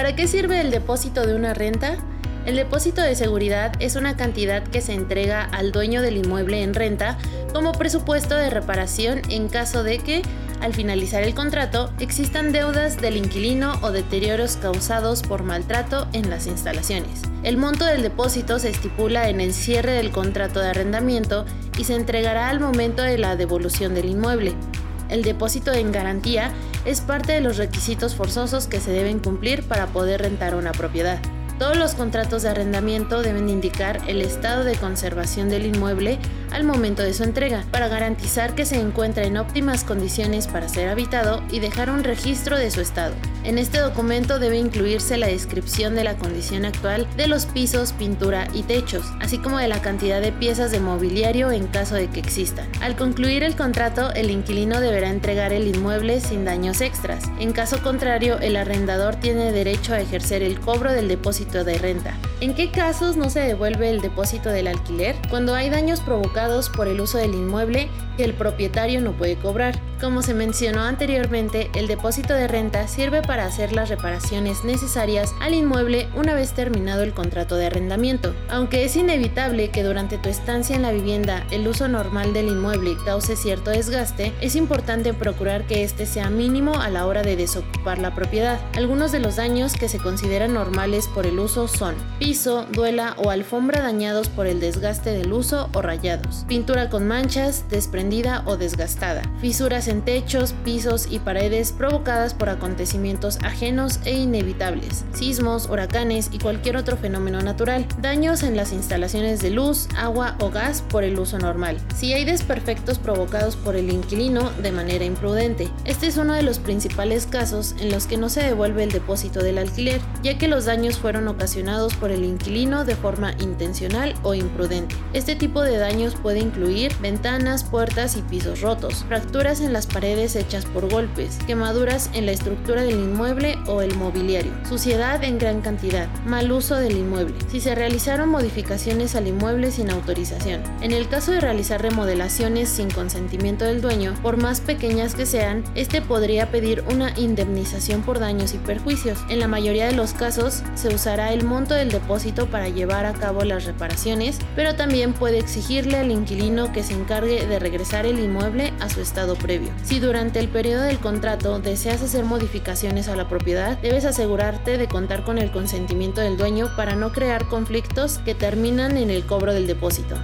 ¿Para qué sirve el depósito de una renta? El depósito de seguridad es una cantidad que se entrega al dueño del inmueble en renta como presupuesto de reparación en caso de que, al finalizar el contrato, existan deudas del inquilino o deterioros causados por maltrato en las instalaciones. El monto del depósito se estipula en el cierre del contrato de arrendamiento y se entregará al momento de la devolución del inmueble. El depósito en garantía es parte de los requisitos forzosos que se deben cumplir para poder rentar una propiedad. Todos los contratos de arrendamiento deben indicar el estado de conservación del inmueble al momento de su entrega, para garantizar que se encuentra en óptimas condiciones para ser habitado y dejar un registro de su estado. En este documento debe incluirse la descripción de la condición actual de los pisos, pintura y techos, así como de la cantidad de piezas de mobiliario en caso de que existan. Al concluir el contrato, el inquilino deberá entregar el inmueble sin daños extras. En caso contrario, el arrendador tiene derecho a ejercer el cobro del depósito de renta. ¿En qué casos no se devuelve el depósito del alquiler? Cuando hay daños provocados por el uso del inmueble que el propietario no puede cobrar. Como se mencionó anteriormente, el depósito de renta sirve para hacer las reparaciones necesarias al inmueble una vez terminado el contrato de arrendamiento. Aunque es inevitable que durante tu estancia en la vivienda el uso normal del inmueble cause cierto desgaste, es importante procurar que este sea mínimo a la hora de desocupar la propiedad. Algunos de los daños que se consideran normales por el uso son piso, duela o alfombra dañados por el desgaste del uso o rayados, pintura con manchas, desprendida o desgastada, fisuras en techos, pisos y paredes provocadas por acontecimientos ajenos e inevitables, sismos, huracanes y cualquier otro fenómeno natural, daños en las instalaciones de luz, agua o gas por el uso normal, si hay desperfectos provocados por el inquilino de manera imprudente. Este es uno de los principales casos en los que no se devuelve el depósito del alquiler, ya que los daños fueron ocasionados por el inquilino de forma intencional o imprudente. Este tipo de daños puede incluir ventanas, puertas y pisos rotos, fracturas en la paredes hechas por golpes, quemaduras en la estructura del inmueble o el mobiliario, suciedad en gran cantidad, mal uso del inmueble, si se realizaron modificaciones al inmueble sin autorización. En el caso de realizar remodelaciones sin consentimiento del dueño, por más pequeñas que sean, este podría pedir una indemnización por daños y perjuicios. En la mayoría de los casos, se usará el monto del para llevar a cabo las reparaciones, pero también puede exigirle al inquilino que se encargue de regresar el inmueble a su estado previo. Si durante el periodo del contrato deseas hacer modificaciones a la propiedad, debes asegurarte de contar con el consentimiento del dueño para no crear conflictos que terminan en el cobro del depósito.